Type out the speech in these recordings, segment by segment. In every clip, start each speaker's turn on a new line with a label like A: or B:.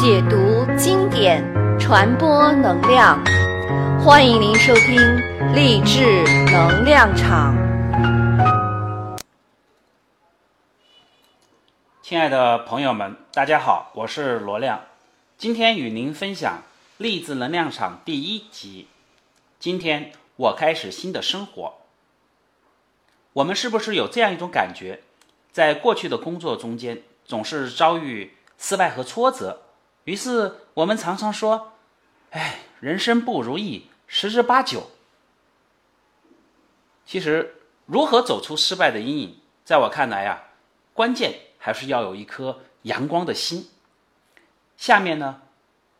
A: 解读经典，传播能量。欢迎您收听励志能量场。
B: 亲爱的朋友们，大家好，我是罗亮，今天与您分享励志能量场第一集。今天我开始新的生活。我们是不是有这样一种感觉，在过去的工作中间总是遭遇失败和挫折，于是我们常常说：“哎，人生不如意十之八九。”其实，如何走出失败的阴影，在我看来呀，关键还是要有一颗阳光的心。下面呢，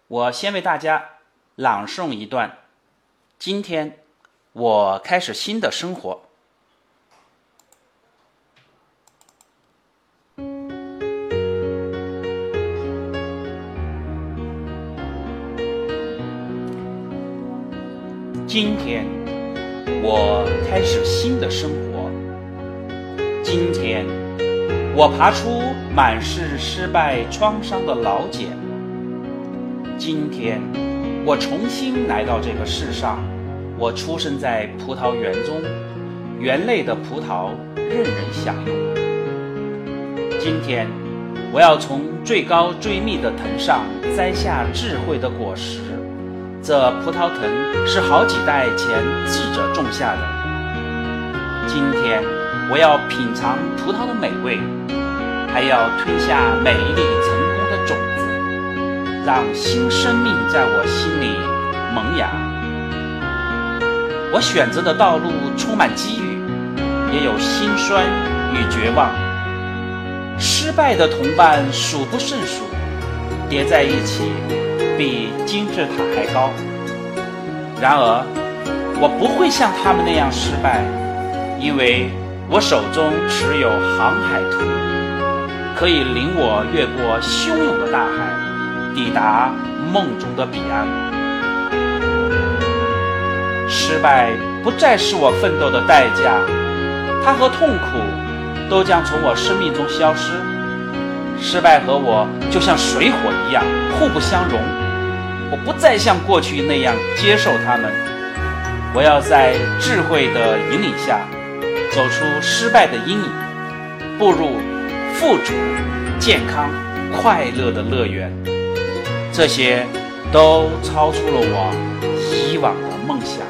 B: 我先为大家朗诵一段。今天我开始新的生活。今天我开始新的生活。今天我爬出满是失败创伤的老茧。今天。我重新来到这个世上，我出生在葡萄园中，园内的葡萄任人享用。今天，我要从最高最密的藤上摘下智慧的果实。这葡萄藤是好几代前智者种下的。今天，我要品尝葡萄的美味，还要吞下每一粒成功的种子。让新生命在我心里萌芽。我选择的道路充满机遇，也有心酸与绝望。失败的同伴数不胜数，叠在一起比金字塔还高。然而，我不会像他们那样失败，因为我手中持有航海图，可以领我越过汹涌的大海。抵达梦中的彼岸，失败不再是我奋斗的代价，它和痛苦都将从我生命中消失。失败和我就像水火一样，互不相容。我不再像过去那样接受他们，我要在智慧的引领下，走出失败的阴影，步入富足、健康、快乐的乐园。这些都超出了我以往的梦想。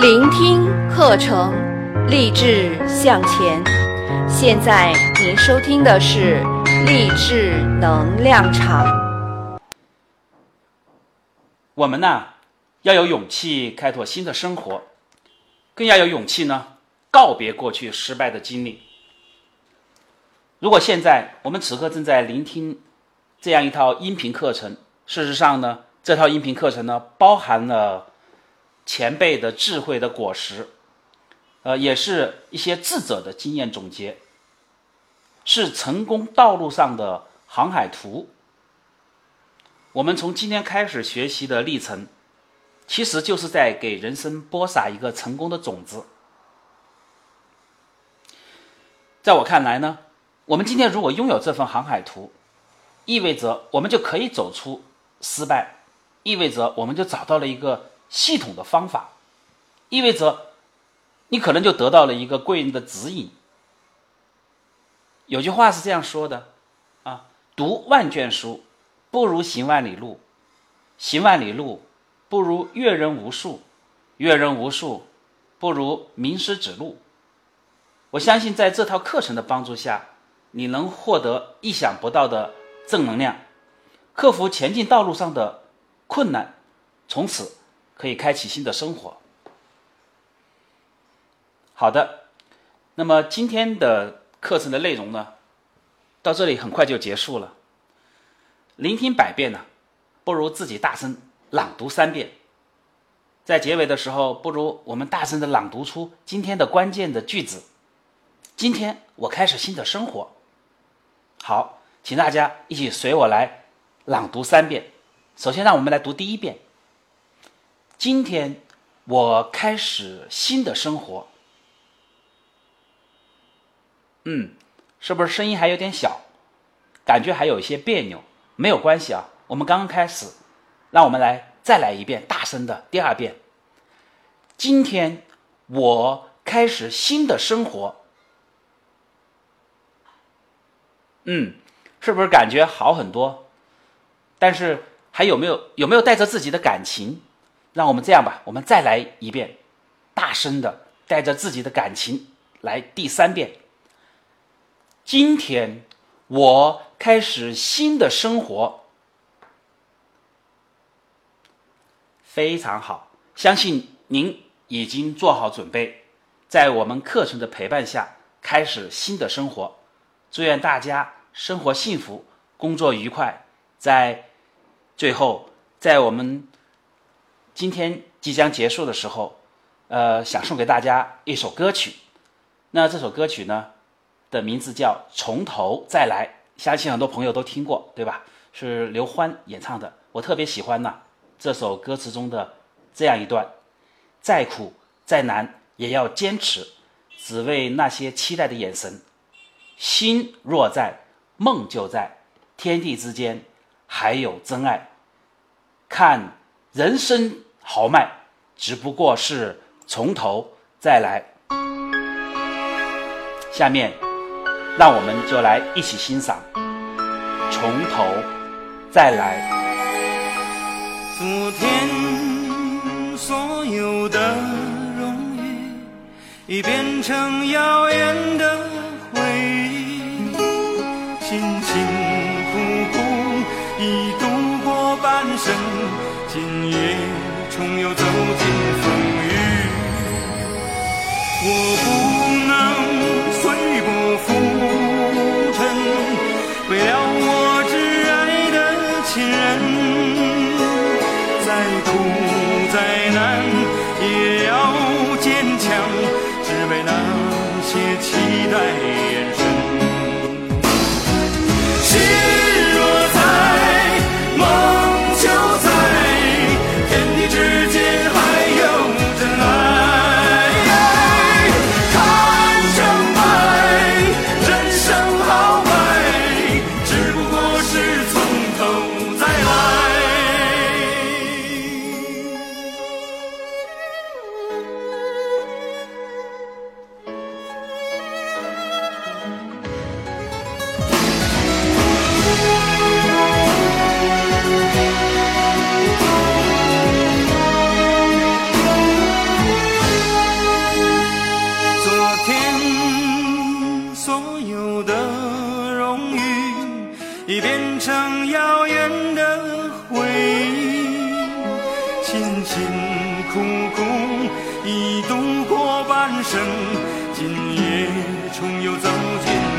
A: 聆听课程，励志向前。现在您收听的是励志能量场。
B: 我们呢，要有勇气开拓新的生活，更要有勇气呢，告别过去失败的经历。如果现在我们此刻正在聆听这样一套音频课程，事实上呢，这套音频课程呢，包含了前辈的智慧的果实，呃，也是一些智者的经验总结，是成功道路上的航海图。我们从今天开始学习的历程，其实就是在给人生播撒一个成功的种子。在我看来呢。我们今天如果拥有这份航海图，意味着我们就可以走出失败，意味着我们就找到了一个系统的方法，意味着你可能就得到了一个贵人的指引。有句话是这样说的：啊，读万卷书不如行万里路，行万里路不如阅人无数，阅人无数不如名师指路。我相信在这套课程的帮助下。你能获得意想不到的正能量，克服前进道路上的困难，从此可以开启新的生活。好的，那么今天的课程的内容呢，到这里很快就结束了。聆听百遍呢，不如自己大声朗读三遍。在结尾的时候，不如我们大声的朗读出今天的关键的句子。今天我开始新的生活。好，请大家一起随我来朗读三遍。首先，让我们来读第一遍。今天我开始新的生活。嗯，是不是声音还有点小，感觉还有一些别扭？没有关系啊，我们刚刚开始，让我们来再来一遍，大声的第二遍。今天我开始新的生活。嗯，是不是感觉好很多？但是还有没有有没有带着自己的感情？让我们这样吧，我们再来一遍，大声的带着自己的感情来第三遍。今天我开始新的生活，非常好，相信您已经做好准备，在我们课程的陪伴下开始新的生活。祝愿大家生活幸福，工作愉快。在最后，在我们今天即将结束的时候，呃，想送给大家一首歌曲。那这首歌曲呢的名字叫《从头再来》，相信很多朋友都听过，对吧？是刘欢演唱的。我特别喜欢呢这首歌词中的这样一段：再苦再难也要坚持，只为那些期待的眼神。心若在，梦就在，天地之间还有真爱。看人生豪迈，只不过是从头再来。下面，那我们就来一起欣赏《从头再来》。
C: 昨天所有的荣誉，已变成遥远的。辛辛苦苦已度过半生。今夜重又走进